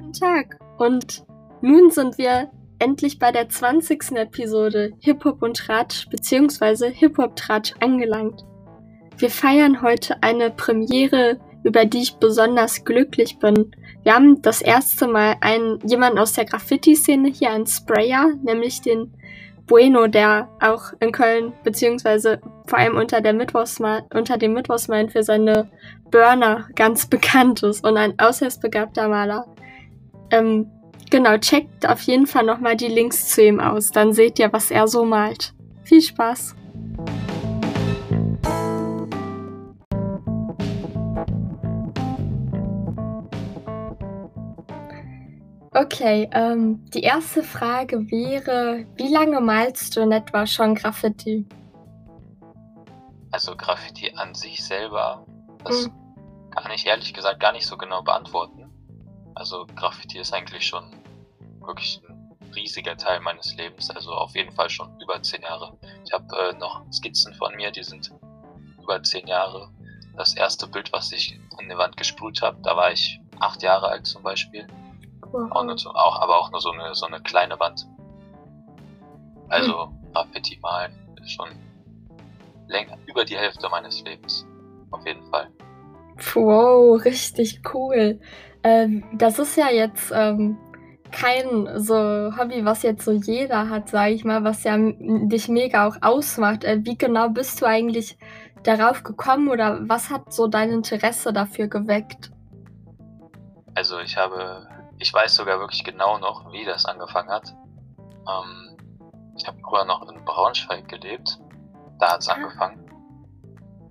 guten Tag. Und nun sind wir endlich bei der 20. Episode Hip-Hop und Tratsch bzw. Hip-Hop-Tratsch angelangt. Wir feiern heute eine Premiere, über die ich besonders glücklich bin. Wir haben das erste Mal einen, jemanden aus der Graffiti-Szene hier, einen Sprayer, nämlich den Bueno, der auch in Köln beziehungsweise vor allem unter, der unter dem Mittwochsmain für seine Burner ganz bekannt ist und ein äußerst begabter Maler. Ähm, genau, checkt auf jeden Fall nochmal die Links zu ihm aus, dann seht ihr, was er so malt. Viel Spaß! Okay, ähm, die erste Frage wäre, wie lange malst du in etwa schon Graffiti? Also Graffiti an sich selber, das hm. kann ich ehrlich gesagt gar nicht so genau beantworten. Also Graffiti ist eigentlich schon wirklich ein riesiger Teil meines Lebens, also auf jeden Fall schon über zehn Jahre. Ich habe äh, noch Skizzen von mir, die sind über zehn Jahre. Das erste Bild, was ich an die Wand gesprüht habe, da war ich acht Jahre alt zum Beispiel. Mhm. Auch, nur so, auch, aber auch nur so eine, so eine kleine Wand. Also mhm. Graffiti malen ist schon länger, über die Hälfte meines Lebens. Auf jeden Fall. Wow, richtig cool. Ähm, das ist ja jetzt ähm, kein so Hobby, was jetzt so jeder hat, sage ich mal, was ja dich mega auch ausmacht. Äh, wie genau bist du eigentlich darauf gekommen oder was hat so dein Interesse dafür geweckt? Also ich habe ich weiß sogar wirklich genau noch, wie das angefangen hat. Ähm, ich habe früher noch in Braunschweig gelebt. Da hat es ah. angefangen.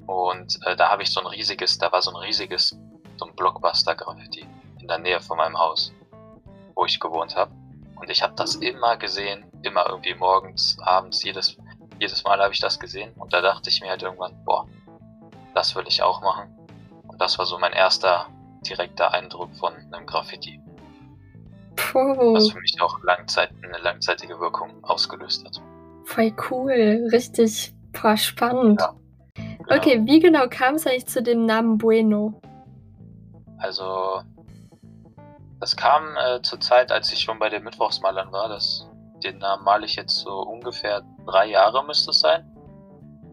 Und äh, da habe ich so ein riesiges, da war so ein riesiges, so ein Blockbuster-Graffiti in der Nähe von meinem Haus, wo ich gewohnt habe. Und ich habe das immer gesehen, immer irgendwie morgens, abends, jedes, jedes Mal habe ich das gesehen. Und da dachte ich mir halt irgendwann, boah, das will ich auch machen. Und das war so mein erster direkter Eindruck von einem Graffiti. Puh. Was für mich auch Langzeit, eine langzeitige Wirkung ausgelöst hat. Voll cool, richtig boah, spannend. Ja, genau. Okay, wie genau kam es eigentlich zu dem Namen Bueno? Also, das kam äh, zur Zeit, als ich schon bei den Mittwochsmalern war. Das, den Namen male ich jetzt so ungefähr drei Jahre, müsste es sein.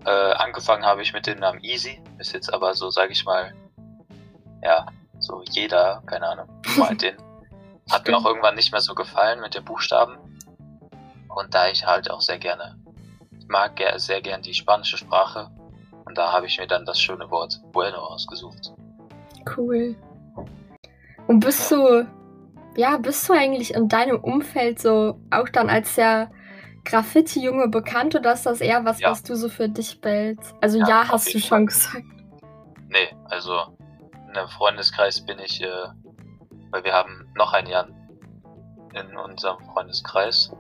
Äh, angefangen habe ich mit dem Namen Easy, ist jetzt aber so, sage ich mal, ja, so jeder, keine Ahnung, malt den. Hat mir auch irgendwann nicht mehr so gefallen mit den Buchstaben. Und da ich halt auch sehr gerne, ich mag sehr gern die spanische Sprache. Und da habe ich mir dann das schöne Wort Bueno ausgesucht. Cool. Und bist du, ja, bist du eigentlich in deinem Umfeld so auch dann als der Graffiti-Junge bekannt oder ist das eher was, ja. was du so für dich bildest? Also ja, ja hast du schon gesagt. Nee, also in einem Freundeskreis bin ich äh, weil wir haben noch einen Jan in unserem Freundeskreis.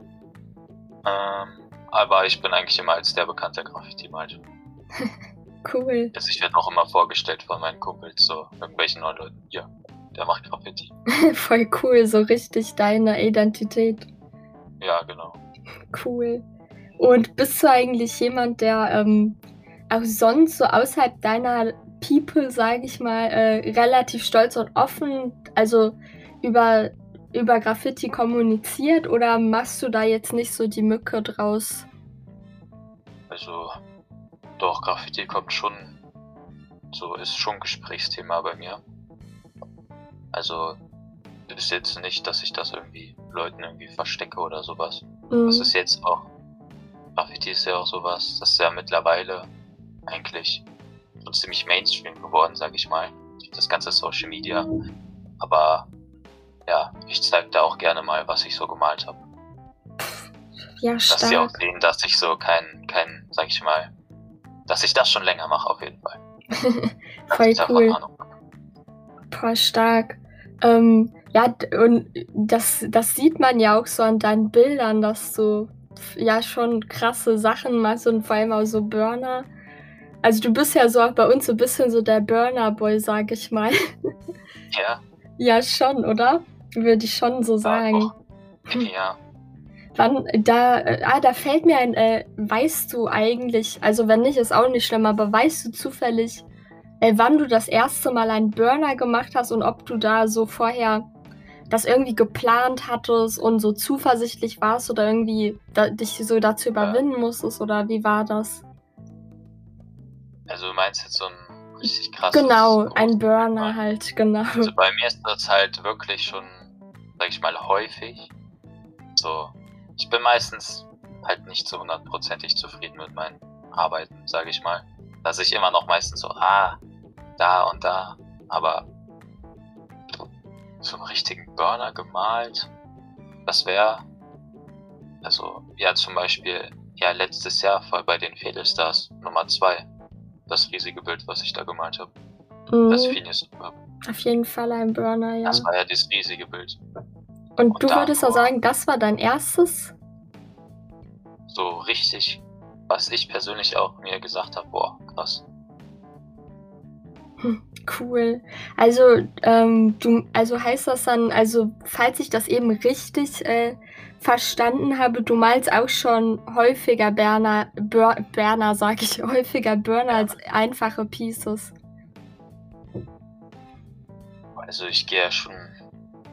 Ähm, aber ich bin eigentlich immer als der bekannte Graffiti malt. cool. Also ich werde auch immer vorgestellt von meinen Kumpels, so irgendwelchen neuen Leuten. Ja, der macht Graffiti. Voll cool, so richtig deine Identität. Ja, genau. Cool. Und bist du eigentlich jemand, der ähm, auch sonst so außerhalb deiner People, sage ich mal, äh, relativ stolz und offen, also über, über Graffiti kommuniziert oder machst du da jetzt nicht so die Mücke draus? Also, doch, Graffiti kommt schon, so ist schon Gesprächsthema bei mir. Also, ist jetzt nicht, dass ich das irgendwie Leuten irgendwie verstecke oder sowas. Mhm. Das ist jetzt auch, Graffiti ist ja auch sowas, das ist ja mittlerweile eigentlich so ziemlich Mainstream geworden, sag ich mal. Das ganze Social Media. Aber ja, ich zeige da auch gerne mal, was ich so gemalt habe. Ja, stark. Dass sie auch sehen, dass ich so kein, kein, sag ich mal, dass ich das schon länger mache, auf jeden Fall. Voll cool. Voll stark. Ähm, ja, und das, das sieht man ja auch so an deinen Bildern, dass du ja schon krasse Sachen machst und vor allem auch so Burner. Also du bist ja so auch bei uns so ein bisschen so der Burner-Boy, sag ich mal. Ja. Ja, schon, oder? Würde ich schon so sagen. Ja. Wann, da, äh, ah, da fällt mir ein, äh, weißt du eigentlich, also wenn nicht, ist auch nicht schlimm, aber weißt du zufällig, äh, wann du das erste Mal einen Burner gemacht hast und ob du da so vorher das irgendwie geplant hattest und so zuversichtlich warst oder irgendwie da, dich so dazu überwinden musstest oder wie war das? Also du meinst jetzt so ein richtig krasses... Genau, ein Burner halt, genau. Also bei mir ist das halt wirklich schon, sag ich mal, häufig. So, ich bin meistens halt nicht so hundertprozentig zufrieden mit meinen Arbeiten, sage ich mal. Dass ich immer noch meistens so, ah, da und da, aber so einen richtigen Burner gemalt, das wäre, also ja zum Beispiel, ja letztes Jahr voll bei den Fedelstars Nummer 2, das riesige Bild, was ich da gemalt habe. Mhm. Das Phineas. Auf jeden Fall ein Burner, ja. Das war ja das riesige Bild. Und, und du würdest auch sagen, das war dein erstes? So richtig, was ich persönlich auch mir gesagt habe, boah, krass. Hm, cool. Also, ähm, du, also heißt das dann, also falls ich das eben richtig äh, verstanden habe, du malst auch schon häufiger Berner, Bur Berner, sag ich, häufiger Burner als einfache Pieces. Also ich gehe ja schon,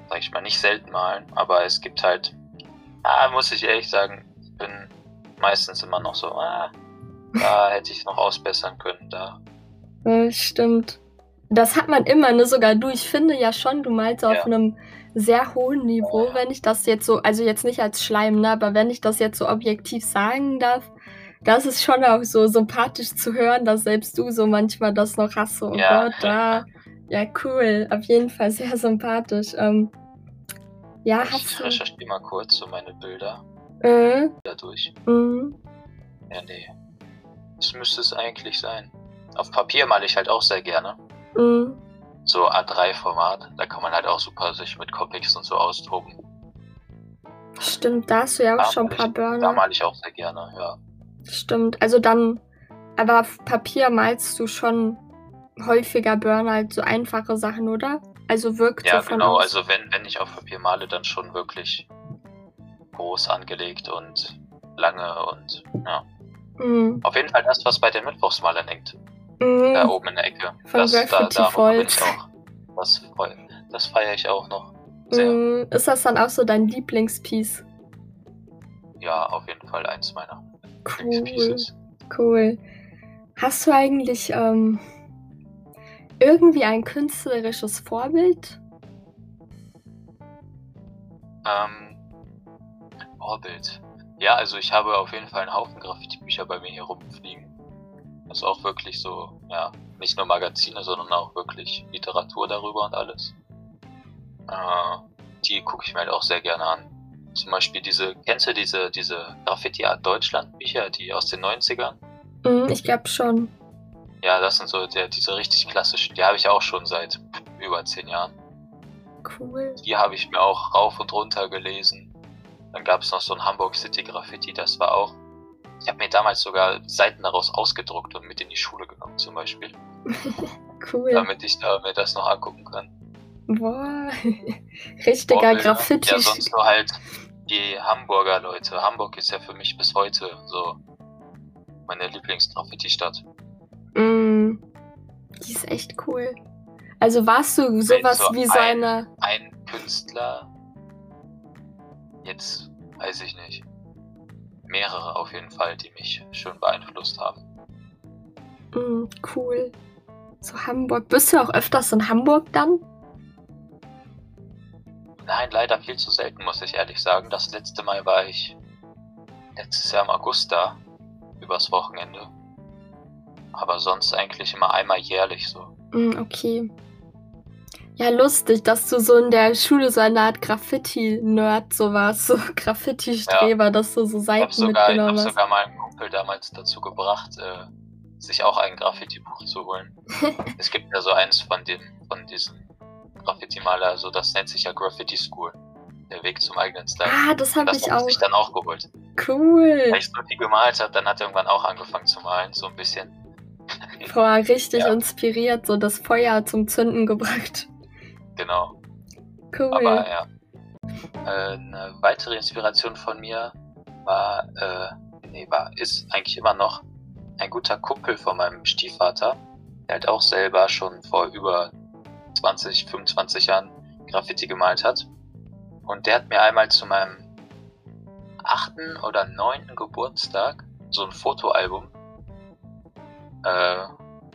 sag ich mal, nicht selten malen, aber es gibt halt, ah, muss ich ehrlich sagen, ich bin meistens immer noch so, ah, da hätte ich noch ausbessern können, da ja, stimmt. Das hat man immer, ne? Sogar du. Ich finde ja schon, du malst auf einem sehr hohen Niveau, wenn ich das jetzt so, also jetzt nicht als Schleim, ne? Aber wenn ich das jetzt so objektiv sagen darf, das ist schon auch so sympathisch zu hören, dass selbst du so manchmal das noch hast. So, oh ja. Gott, da. Ja, cool. Auf jeden Fall sehr sympathisch. Ähm, ja, ich hast du. recherchiere mal kurz so meine Bilder. Äh? Dadurch. Mhm. Ja, nee. Das müsste es eigentlich sein. Auf Papier male ich halt auch sehr gerne. Mhm. So A3-Format, da kann man halt auch super sich mit Comics und so austoben. Stimmt, da hast du ja auch da schon ein paar ich, Burner. Da male ich auch sehr gerne, ja. Stimmt, also dann, aber auf Papier malst du schon häufiger Burner als so einfache Sachen, oder? Also wirkt ja, so von genau, aus. also wenn, wenn ich auf Papier male, dann schon wirklich groß angelegt und lange und ja. Mhm. Auf jeden Fall das, was bei den Mittwochsmalern hängt. Mhm. Da oben in der Ecke. Von das, Graffiti da, bin ich auch. Das, das feiere ich auch noch. Mhm. Ist das dann auch so dein Lieblingspiece? Ja, auf jeden Fall eins meiner cool. Lieblingspieces. Cool. Hast du eigentlich ähm, irgendwie ein künstlerisches Vorbild? Ähm, Vorbild. Ja, also ich habe auf jeden Fall einen Haufen Graffiti-Bücher bei mir hier rumfliegen. Also auch wirklich so, ja, nicht nur Magazine, sondern auch wirklich Literatur darüber und alles. Äh, die gucke ich mir halt auch sehr gerne an. Zum Beispiel diese, kennst du diese, diese Graffiti Art Deutschland Bücher, die aus den 90ern? Mm, ich glaube schon. Ja, das sind so der, diese richtig klassischen, die habe ich auch schon seit über zehn Jahren. Cool. Die habe ich mir auch rauf und runter gelesen. Dann gab es noch so ein Hamburg City Graffiti, das war auch ich habe mir damals sogar Seiten daraus ausgedruckt und mit in die Schule genommen, zum Beispiel. cool. Damit ich da, mir das noch angucken kann. Boah, richtiger. Graffiti. Ja, sonst nur halt die Hamburger Leute. Hamburg ist ja für mich bis heute so meine Lieblings-Graffiti-Stadt. Mm, die ist echt cool. Also warst du sowas so wie seine. Ein Künstler. Jetzt weiß ich nicht mehrere auf jeden Fall, die mich schön beeinflusst haben. Mm, cool. So Hamburg. Bist du auch öfters in Hamburg dann? Nein, leider viel zu selten, muss ich ehrlich sagen. Das letzte Mal war ich letztes Jahr im August da, übers Wochenende. Aber sonst eigentlich immer einmal jährlich so. Mm, okay. Ja, lustig, dass du so in der Schule so eine Art Graffiti-Nerd so warst, so Graffiti-Streber, ja. dass du so Seiten ich sogar, mitgenommen hast. Ich habe sogar meinen Kumpel damals dazu gebracht, äh, sich auch ein Graffiti-Buch zu holen. es gibt ja so eins von, dem, von diesen Graffiti-Maler, so das nennt sich ja Graffiti School. Der Weg zum eigenen Style. Ah, das habe ich auch. sich dann auch geholt. Cool. Weil ich so viel gemalt habe, dann hat er irgendwann auch angefangen zu malen, so ein bisschen. Boah, richtig ja. inspiriert, so das Feuer zum Zünden gebracht. Genau. Cool. Aber ja. Eine weitere Inspiration von mir war, äh, nee, war, ist eigentlich immer noch ein guter Kumpel von meinem Stiefvater, der halt auch selber schon vor über 20, 25 Jahren Graffiti gemalt hat. Und der hat mir einmal zu meinem achten oder neunten Geburtstag so ein Fotoalbum äh,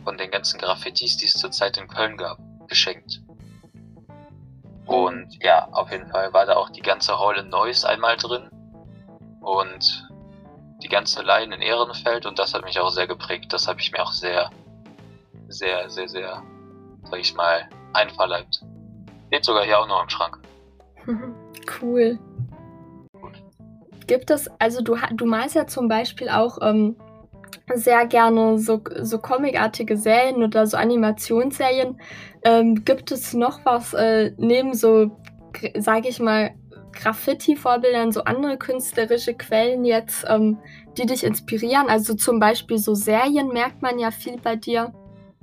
von den ganzen Graffitis, die es zurzeit in Köln gab, geschenkt. Und ja, auf jeden Fall war da auch die ganze Hall in Neuss einmal drin und die ganze Line in Ehrenfeld und das hat mich auch sehr geprägt. Das habe ich mir auch sehr, sehr, sehr, sehr, sag ich mal, einverleibt. Steht sogar hier auch noch im Schrank. cool. Gibt es, also du, du malst ja zum Beispiel auch ähm, sehr gerne so, so comicartige Serien oder so Animationsserien. Ähm, gibt es noch was äh, neben so, sage ich mal, Graffiti-Vorbildern, so andere künstlerische Quellen jetzt, ähm, die dich inspirieren? Also zum Beispiel so Serien merkt man ja viel bei dir.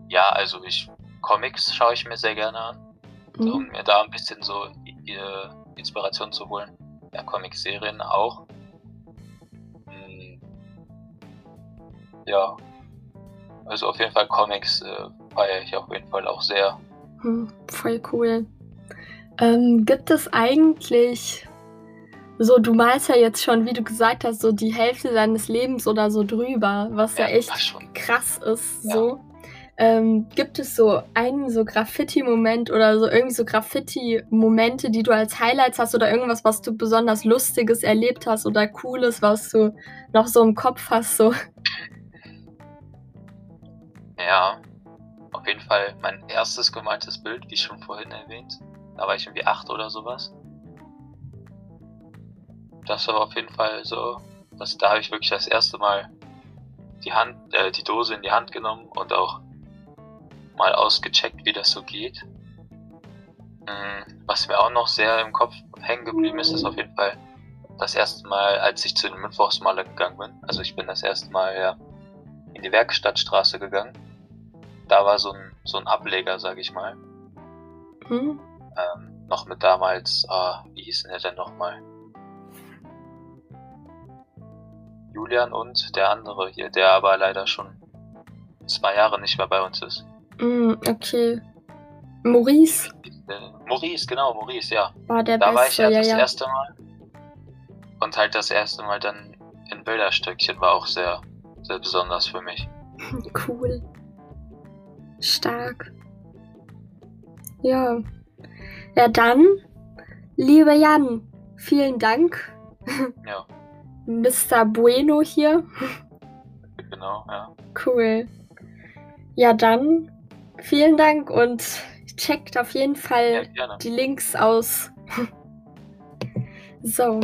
Ja, also ich Comics schaue ich mir sehr gerne an, mhm. um mir da ein bisschen so Inspiration zu holen. Ja, Comic-Serien auch. Ja, also auf jeden Fall Comics äh, feiere ich auf jeden Fall auch sehr. Hm, voll cool. Ähm, gibt es eigentlich so, du malst ja jetzt schon, wie du gesagt hast, so die Hälfte deines Lebens oder so drüber, was ja, ja echt krass ist. Ja. So. Ähm, gibt es so einen so Graffiti-Moment oder so irgendwie so Graffiti-Momente, die du als Highlights hast oder irgendwas, was du besonders Lustiges erlebt hast oder Cooles, was du noch so im Kopf hast? So? Ja, auf jeden Fall mein erstes gemaltes Bild, wie schon vorhin erwähnt. Da war ich irgendwie acht oder sowas. Das war auf jeden Fall so, dass da habe ich wirklich das erste Mal die Hand, äh, die Dose in die Hand genommen und auch mal ausgecheckt, wie das so geht. Mhm, was mir auch noch sehr im Kopf hängen geblieben ist, ist auf jeden Fall das erste Mal, als ich zu den Mittwochsmaler gegangen bin. Also ich bin das erste Mal ja in die Werkstattstraße gegangen. Da war so ein, so ein Ableger, sag ich mal. Mhm. Ähm, noch mit damals, ah, wie hieß denn der denn nochmal? Julian und der andere hier, der aber leider schon zwei Jahre nicht mehr bei uns ist. Mm, okay. Maurice. Maurice, genau, Maurice, ja. War der da Beste, war ich ja, ja das ja. erste Mal. Und halt das erste Mal dann in Bilderstöckchen war auch sehr, sehr besonders für mich. Cool. Stark. Ja. Ja, dann, lieber Jan, vielen Dank. Ja. Mr. Bueno hier. Genau, ja. Cool. Ja, dann vielen Dank und checkt auf jeden Fall Ja, die Links aus. so.